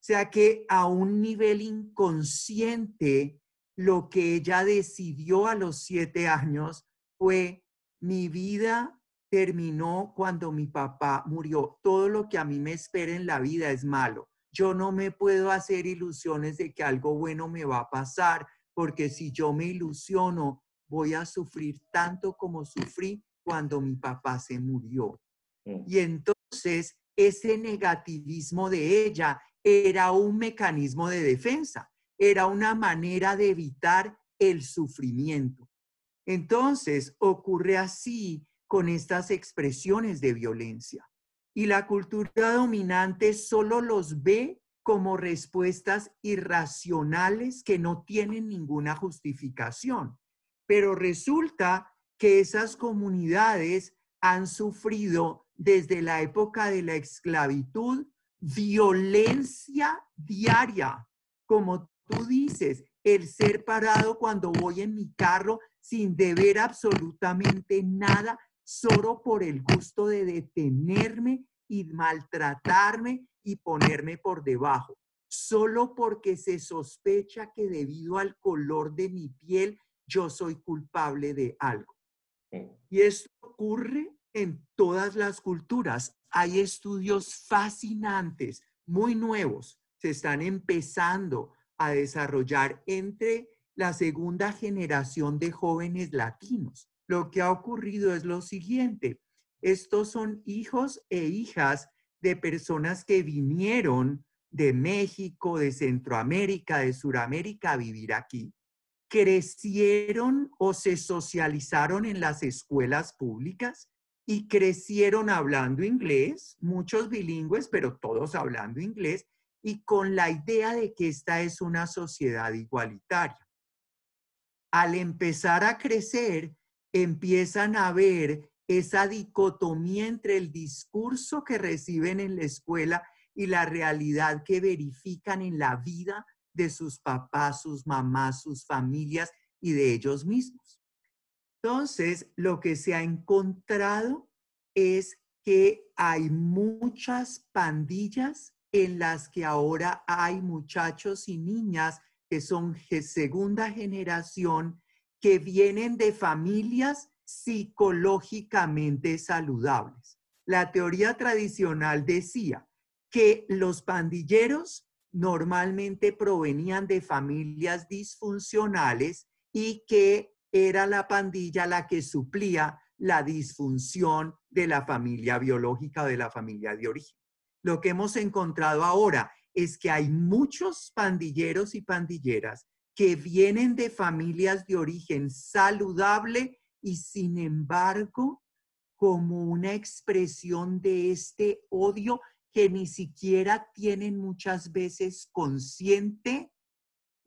sea que a un nivel inconsciente, lo que ella decidió a los siete años fue, mi vida terminó cuando mi papá murió. Todo lo que a mí me espera en la vida es malo. Yo no me puedo hacer ilusiones de que algo bueno me va a pasar, porque si yo me ilusiono, voy a sufrir tanto como sufrí cuando mi papá se murió. Mm. Y entonces ese negativismo de ella era un mecanismo de defensa, era una manera de evitar el sufrimiento. Entonces ocurre así con estas expresiones de violencia. Y la cultura dominante solo los ve como respuestas irracionales que no tienen ninguna justificación. Pero resulta que esas comunidades han sufrido desde la época de la esclavitud violencia diaria, como tú dices, el ser parado cuando voy en mi carro sin deber absolutamente nada, solo por el gusto de detenerme y maltratarme y ponerme por debajo, solo porque se sospecha que debido al color de mi piel yo soy culpable de algo. Y esto ocurre en todas las culturas hay estudios fascinantes, muy nuevos, se están empezando a desarrollar entre la segunda generación de jóvenes latinos. Lo que ha ocurrido es lo siguiente. Estos son hijos e hijas de personas que vinieron de México, de Centroamérica, de Suramérica a vivir aquí, crecieron o se socializaron en las escuelas públicas y crecieron hablando inglés, muchos bilingües, pero todos hablando inglés, y con la idea de que esta es una sociedad igualitaria. Al empezar a crecer, empiezan a ver esa dicotomía entre el discurso que reciben en la escuela y la realidad que verifican en la vida de sus papás, sus mamás, sus familias y de ellos mismos. Entonces, lo que se ha encontrado es que hay muchas pandillas en las que ahora hay muchachos y niñas que son segunda generación, que vienen de familias psicológicamente saludables. La teoría tradicional decía que los pandilleros normalmente provenían de familias disfuncionales y que era la pandilla la que suplía la disfunción de la familia biológica o de la familia de origen. Lo que hemos encontrado ahora es que hay muchos pandilleros y pandilleras que vienen de familias de origen saludable y sin embargo, como una expresión de este odio que ni siquiera tienen muchas veces consciente,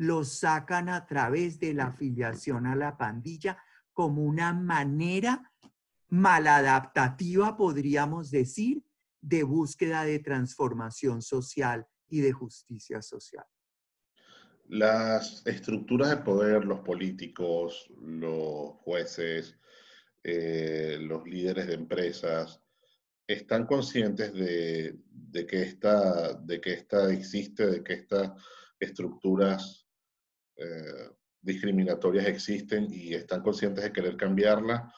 lo sacan a través de la afiliación a la pandilla como una manera maladaptativa, podríamos decir, de búsqueda de transformación social y de justicia social. Las estructuras de poder, los políticos, los jueces, eh, los líderes de empresas, están conscientes de, que esta, de que esta existe, de que estas estructuras eh, discriminatorias existen y están conscientes de querer cambiarla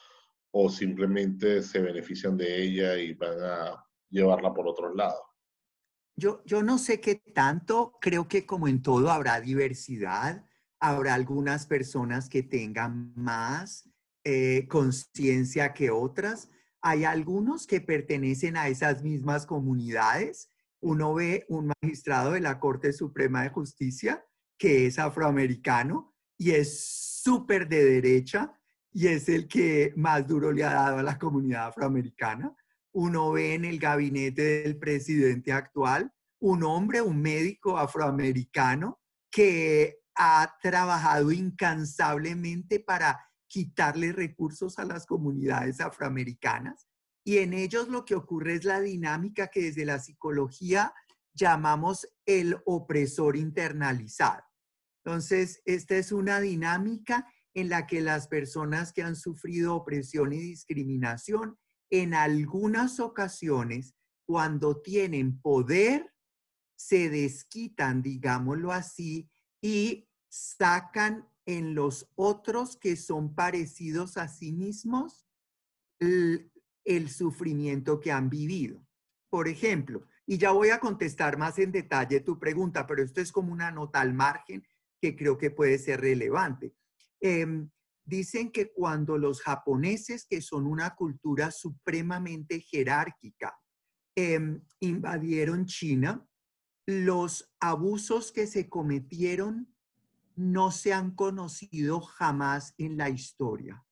o simplemente se benefician de ella y van a llevarla por otros lados. Yo, yo no sé qué tanto, creo que como en todo habrá diversidad, habrá algunas personas que tengan más eh, conciencia que otras. Hay algunos que pertenecen a esas mismas comunidades. Uno ve un magistrado de la Corte Suprema de Justicia que es afroamericano y es súper de derecha y es el que más duro le ha dado a la comunidad afroamericana uno ve en el gabinete del presidente actual un hombre, un médico afroamericano que ha trabajado incansablemente para quitarle recursos a las comunidades afroamericanas. Y en ellos lo que ocurre es la dinámica que desde la psicología llamamos el opresor internalizado. Entonces, esta es una dinámica en la que las personas que han sufrido opresión y discriminación en algunas ocasiones, cuando tienen poder, se desquitan, digámoslo así, y sacan en los otros que son parecidos a sí mismos el, sufrimiento que han vivido. Por ejemplo, y ya voy a contestar más en detalle tu pregunta, pero esto es como una nota al margen que creo que puede ser relevante. Em, dicen que cuando los japoneses, que son una cultura supremamente jerárquica, em, invadieron China, los abusos que se cometieron no se han conocido jamás en la historia,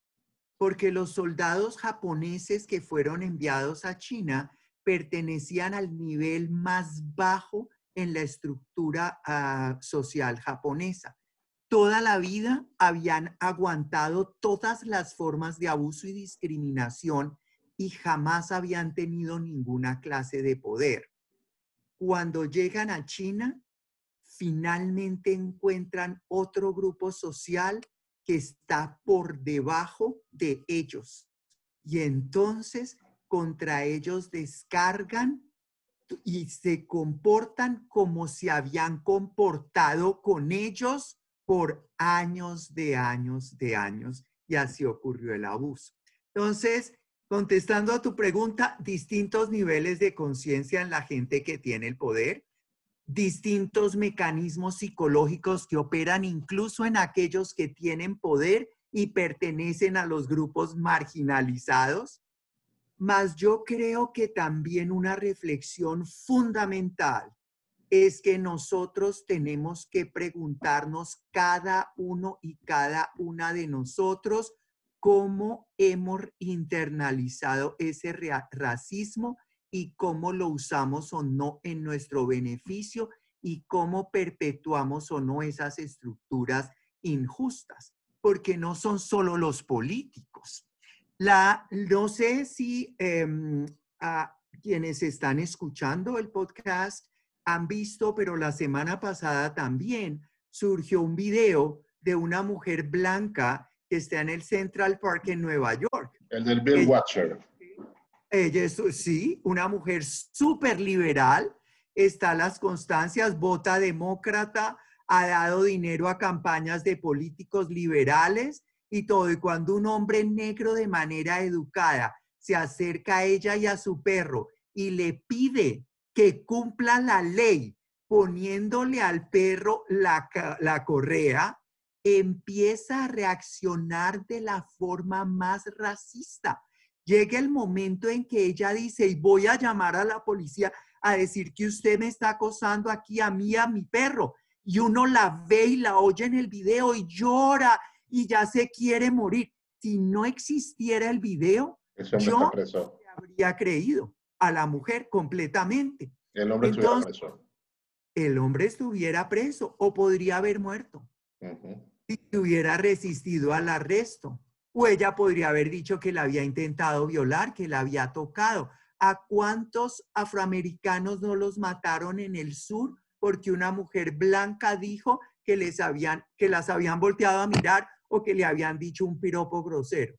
porque los soldados japoneses que fueron enviados a China pertenecían al nivel más bajo en la estructura ah, social japonesa toda la vida habían aguantado todas las formas de abuso y discriminación y jamás habían tenido ninguna clase de poder. Cuando llegan a China, finalmente encuentran otro grupo social que está por debajo de ellos. Y entonces contra ellos descargan y se comportan como si habían comportado con ellos por años de años de años y así ocurrió el abuso. Entonces, contestando a tu pregunta, distintos niveles de conciencia en la gente que tiene el poder, distintos mecanismos psicológicos que operan incluso en aquellos que tienen poder y pertenecen a los grupos marginalizados. Mas yo creo que también una reflexión fundamental es que nosotros tenemos que preguntarnos cada uno y cada una de nosotros cómo hemos internalizado ese racismo y cómo lo usamos o no en nuestro beneficio y cómo perpetuamos o no esas estructuras injustas, porque no son solo los políticos. La, no sé si em, a quienes están escuchando el podcast han visto, pero la semana pasada también surgió un video de una mujer blanca que está en el Central Park en Nueva York. El del Bill Watcher. Ella es, sí, una mujer súper liberal, está a las constancias, vota demócrata, ha dado dinero a campañas de políticos liberales y todo. Y cuando un hombre negro de manera educada se acerca a ella y a su perro y le pide que cumpla la ley poniéndole al perro la, la correa, empieza a reaccionar de la forma más racista. Llega el momento en que ella dice, y voy a llamar a la policía a decir que usted me está acosando aquí a mí, a mi perro. Y uno la ve y la oye en el video y llora y ya se quiere morir. Si no existiera el video, yo habría creído a la mujer completamente. El hombre estuviera preso. El hombre estuviera preso o podría haber muerto si hubiera resistido al arresto. O ella podría haber dicho que la había intentado violar, que la había tocado. ¿A cuántos afroamericanos no los mataron en el sur porque una mujer blanca dijo que les habían que las habían volteado a mirar o que le habían dicho un piropo grosero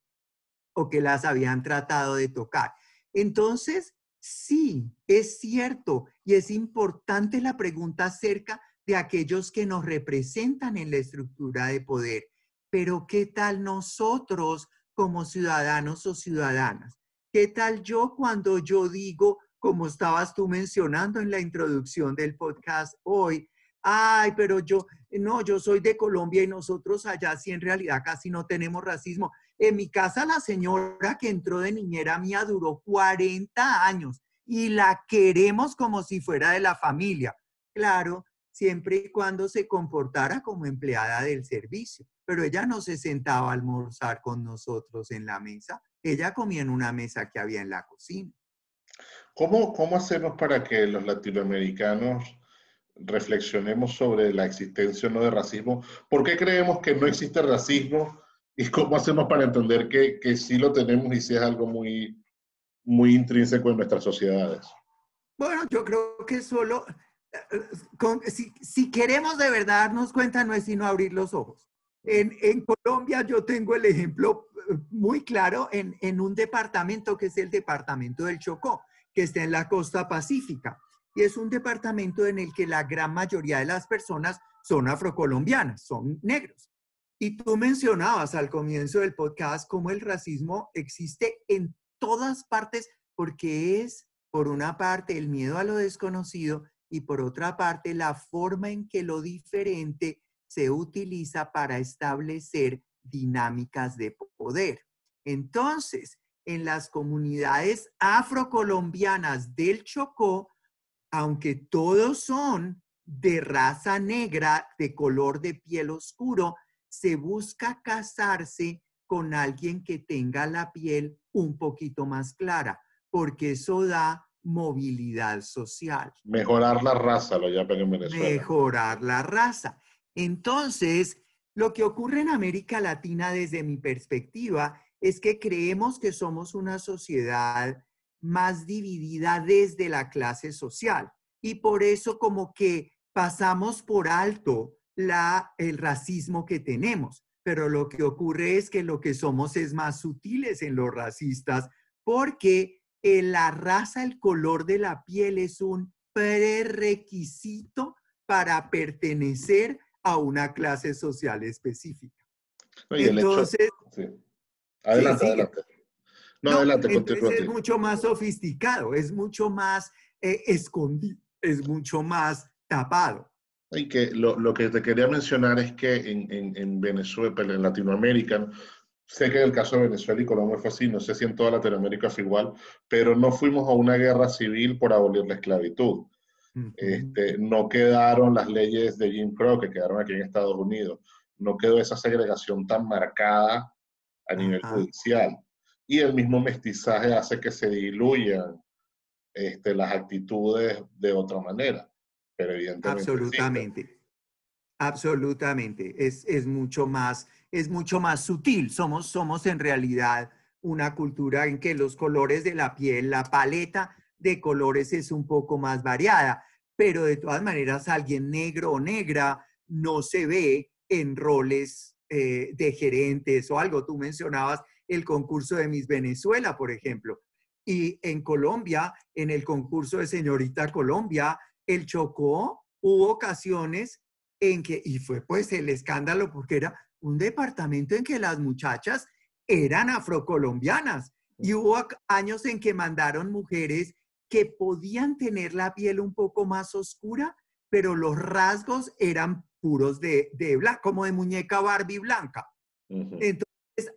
o que las habían tratado de tocar? Entonces, Sí, es cierto y es importante la pregunta acerca de aquellos que nos representan en la estructura de poder. Pero ¿qué tal nosotros como ciudadanos o ciudadanas? ¿Qué tal yo cuando yo digo, como estabas tú mencionando en la introducción del podcast hoy, ay, pero yo, no, yo soy de Colombia y nosotros allá sí en realidad casi no tenemos racismo. En mi casa la señora que entró de niñera mía duró 40 años y la queremos como si fuera de la familia. Claro, siempre y cuando se comportara como empleada del servicio. Pero ella no se sentaba a almorzar con nosotros en la mesa, ella comía en una mesa que había en la cocina. ¿Cómo, cómo hacemos para que los latinoamericanos reflexionemos sobre la existencia o no de racismo? ¿Por qué creemos que no existe racismo? ¿Y cómo hacemos para entender que, que sí lo tenemos y si es algo muy, muy intrínseco en nuestras sociedades? Bueno, yo creo que solo, si, queremos de verdad darnos cuenta, no es sino abrir los ojos. En, en Colombia yo tengo el ejemplo eh, muy claro en, en, un departamento que es el departamento del Chocó, que está en la costa pacífica. Y es un departamento en el que la gran mayoría de las personas son afrocolombianas, son negros. Y tú mencionabas al comienzo del podcast cómo el racismo existe en todas partes porque es, por una parte, el miedo a lo desconocido y por otra parte la forma en que lo diferente se utiliza para establecer dinámicas de poder. Entonces, en las comunidades afrocolombianas del Chocó, aunque todos son de raza negra, de color de piel oscuro, se busca casarse con alguien que tenga la piel un poquito más clara, porque eso da movilidad social. Mejorar la raza, lo llaman en Venezuela. Mejorar la raza. Entonces, lo que ocurre en América Latina desde mi perspectiva es que creemos que somos una sociedad más dividida desde la clase social y por eso como que pasamos por alto la, el racismo que tenemos. Pero lo que ocurre es que lo que somos es más sutiles en los racistas porque la raza, el color de la piel es un prerequisito para pertenecer a una clase social específica. Entonces, adelante, adelante. No, adelante, entonces es mucho más sofisticado, es mucho más eh, escondido, es mucho más tapado. Y que lo, lo, que te quería mencionar es que en, en, en Venezuela, en Latinoamérica, sé que en el caso de Venezuela y Colombia fue así, no sé si en toda Latinoamérica fue igual, pero no fuimos a una guerra civil por abolir la esclavitud. este, no quedaron las leyes de Jim Crow que quedaron aquí en Estados Unidos. No quedó esa segregación tan marcada a nivel judicial. Y el mismo mestizaje hace que se diluyan este, las actitudes de otra manera. Pero evidentemente. Absolutamente. Absolutamente. Es, es, mucho más, es mucho más sutil. Somos, somos en realidad una cultura en que los colores de la piel, la paleta de colores es un poco más variada, pero de todas maneras alguien negro o negra no se ve en roles eh, de gerentes o algo. Tú mencionabas el concurso de Miss Venezuela, por ejemplo. Y en Colombia, en el concurso de Señorita Colombia, el Chocó hubo ocasiones en que, y fue pues el escándalo porque era un departamento en que las muchachas eran afrocolombianas y hubo años en que mandaron mujeres que podían tener la piel un poco más oscura, pero los rasgos eran puros de, de como de muñeca Barbie blanca. Entonces,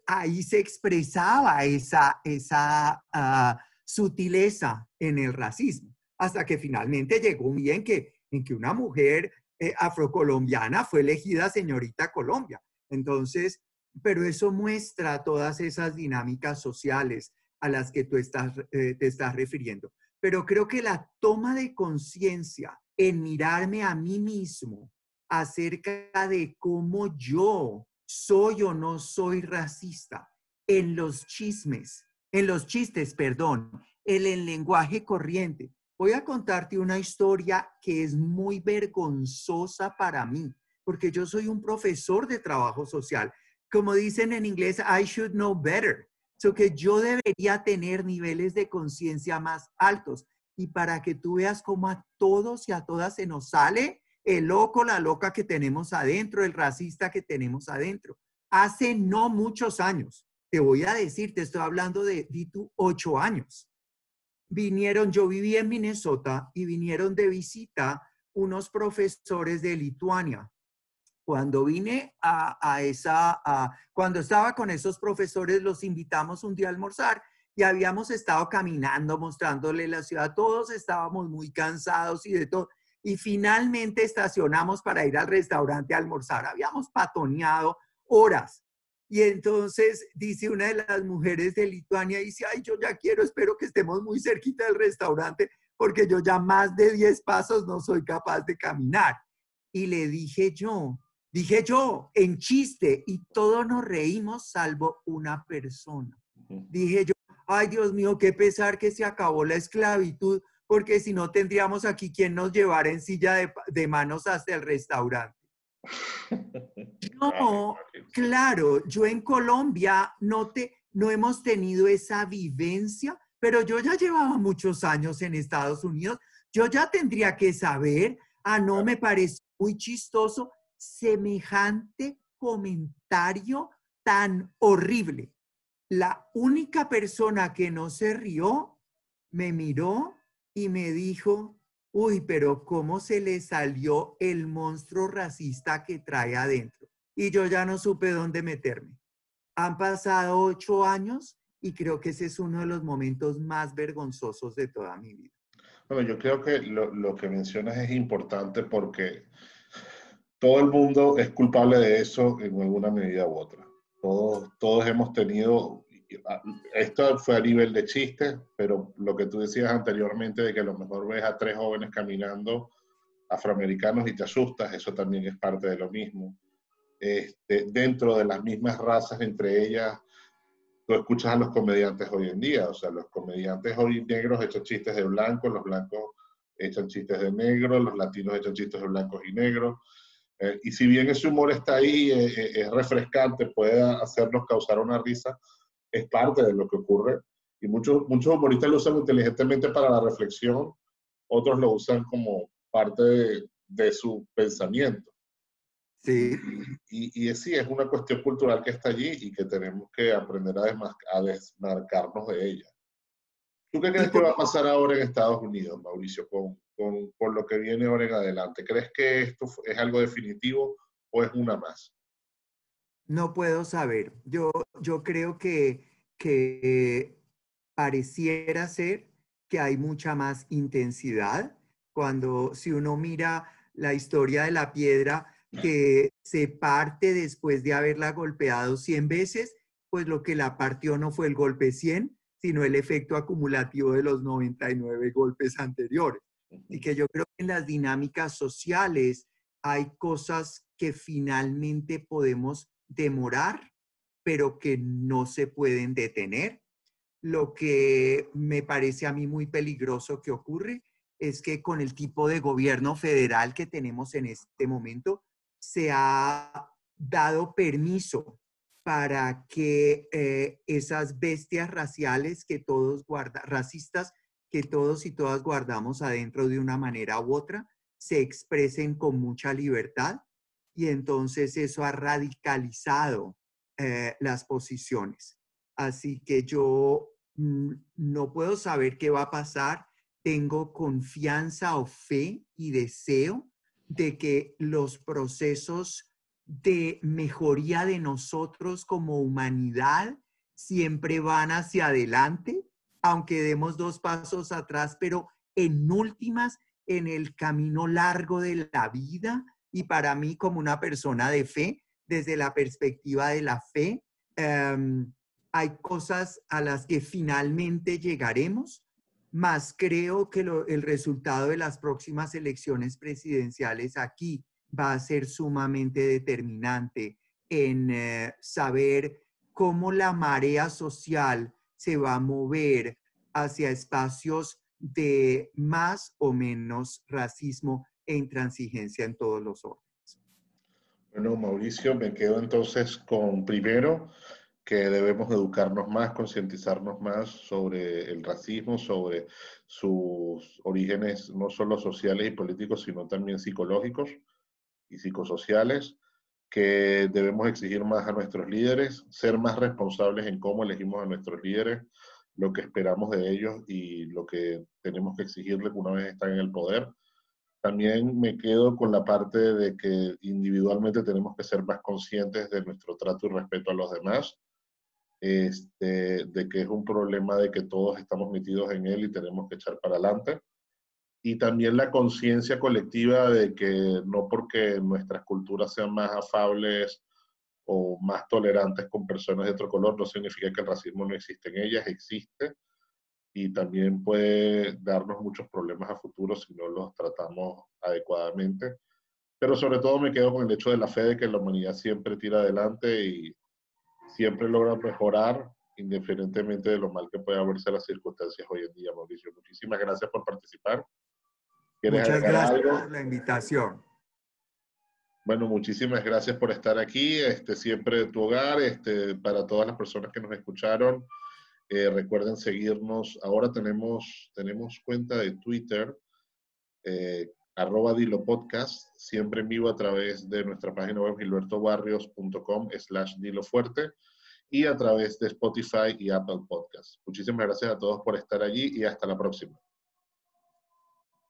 ahí se expresaba esa, esa ah, sutileza en el racismo, hasta que finalmente llegó un día en que, en que una mujer eh, afrocolombiana fue elegida señorita Colombia. Entonces, pero eso muestra todas esas dinámicas sociales a las que tú estás, eh, te estás refiriendo. Pero creo que la toma de conciencia en mirarme a mí mismo acerca de cómo yo soy o no soy racista en los chismes, en los chistes, perdón, en el lenguaje corriente. Voy a contarte una historia que es muy vergonzosa para mí, porque yo soy un profesor de trabajo social. Como dicen en inglés, I should know better. So que yo debería tener niveles de conciencia más altos. Y para que tú veas cómo a todos y a todas se nos sale el loco, la loca que tenemos adentro, el racista que tenemos adentro. Hace no muchos años, te voy a decir, te estoy hablando de, di ocho años. Vinieron, yo viví en Minnesota y vinieron de visita unos profesores de Lituania. Cuando vine a, esa, cuando estaba con esos profesores, los invitamos un día a almorzar y habíamos estado caminando, mostrándole la ciudad. Todos estábamos muy cansados y de todo y finalmente estacionamos para ir al restaurante a almorzar. Habíamos patoneado horas. Y entonces dice una de las mujeres de Lituania, dice, ay, yo ya quiero, espero que estemos muy cerquita del restaurante, porque yo ya más de 10 pasos no soy capaz de caminar. Y le dije yo, dije yo, en chiste, y todos nos reímos salvo una persona. Dije yo, ay Dios mío, qué pesar que se acabó la esclavitud, porque si no tendríamos aquí quien nos llevara en silla de, manos hasta el restaurante. No, claro, yo en Colombia no, te, no hemos tenido esa vivencia, pero yo ya llevaba muchos años en Estados Unidos, yo ya tendría que saber, ah, no me parece muy chistoso semejante comentario tan horrible. La única persona que no se rió me miró y me dijo, uy, pero ¿cómo se le salió el monstruo racista que trae adentro? Y yo ya no supe dónde meterme. Han pasado ocho años y creo que ese es uno de los momentos más vergonzosos de toda mi vida. Bueno, yo creo que lo, lo que mencionas es importante porque todo el mundo es culpable de eso en alguna medida u otra. Todos, todos hemos tenido esto fue a nivel de chiste, pero lo que tú decías anteriormente de que a lo mejor ves a tres jóvenes caminando afroamericanos y te asustas, eso también es parte de lo mismo. Este, dentro de las mismas razas, entre ellas, tú escuchas a los comediantes hoy en día, o sea, los comediantes hoy negros echan chistes de blancos, los blancos echan chistes de negros, los latinos echan chistes de blancos y negros. Eh, y si bien ese humor está ahí, eh, eh, es refrescante, puede hacernos causar una risa, es parte de lo que ocurre. Y muchos, muchos humoristas lo usan inteligentemente para la reflexión, otros lo usan como parte de, su pensamiento. Sí. Y, y, sí, es una cuestión cultural que está allí y que tenemos que aprender a, a desmarcarnos de ella. ¿Tú qué crees que va a pasar ahora en Estados Unidos, Mauricio, con, con, con, lo que viene ahora en adelante? ¿Crees que esto es algo definitivo o es una más? No puedo saber. Yo, yo creo que, que pareciera ser que hay mucha más intensidad cuando si uno mira la historia de la piedra que se parte después de haberla golpeado 100 veces, pues lo que la partió no fue el golpe 100, sino el efecto acumulativo de los 99 golpes anteriores. Y que yo creo que en las dinámicas sociales hay cosas que finalmente podemos demorar, pero que no se pueden detener. Lo que me parece a mí muy peligroso que ocurre es que con el tipo de gobierno federal que tenemos en este momento, se ha dado permiso para que eh, esas bestias raciales que todos guarda, racistas que todos y todas guardamos adentro de una manera u otra, se expresen con mucha libertad y entonces eso ha radicalizado eh, las posiciones. Así que yo mm, no puedo saber qué va a pasar. Tengo confianza o fe y deseo de que los procesos de mejoría de nosotros como humanidad siempre van hacia adelante, aunque demos dos pasos atrás, pero en últimas, en el camino largo de la vida, y para mí como una persona de fe, desde la perspectiva de la fe, em, hay cosas a las que finalmente llegaremos más creo que el resultado de las próximas elecciones presidenciales aquí va a ser sumamente determinante en eh, saber cómo la marea social se va a mover hacia espacios de más o menos racismo e intransigencia en todos los órdenes. Bueno, Mauricio, me quedo entonces con primero que debemos educarnos más, concientizarnos más sobre el racismo, sobre sus orígenes no solo sociales y políticos, sino también psicológicos y psicosociales, que debemos exigir más a nuestros líderes, ser más responsables en cómo elegimos a nuestros líderes, lo que esperamos de ellos y lo que tenemos que exigirles una vez están en el poder. También me quedo con la parte de que individualmente tenemos que ser más conscientes de nuestro trato y respeto a los demás este, de que es un problema de que todos estamos metidos en él y tenemos que echar para adelante. Y también la conciencia colectiva de que no porque nuestras culturas sean más afables o más tolerantes con personas de otro color, no significa que el racismo no existe en ellas, existe y también puede darnos muchos problemas a futuro si no los tratamos adecuadamente. Pero sobre todo me quedo con el hecho de la fe de que la humanidad siempre tira adelante y siempre logra mejorar indiferentemente de lo mal que pueda verse las circunstancias hoy en día, Mauricio. Muchísimas gracias por participar. Muchas gracias por la invitación. Bueno, muchísimas gracias por estar aquí, este, siempre de tu hogar, este, para todas las personas que nos escucharon. Recuerden seguirnos. Ahora tenemos, tenemos cuenta de Twitter, eh, arroba Dilo Podcast, siempre en vivo a través de nuestra página web gilbertobarrios.com slash Dilo Fuerte y a través de Spotify y Apple Podcast. Muchísimas gracias a todos por estar allí y hasta la próxima.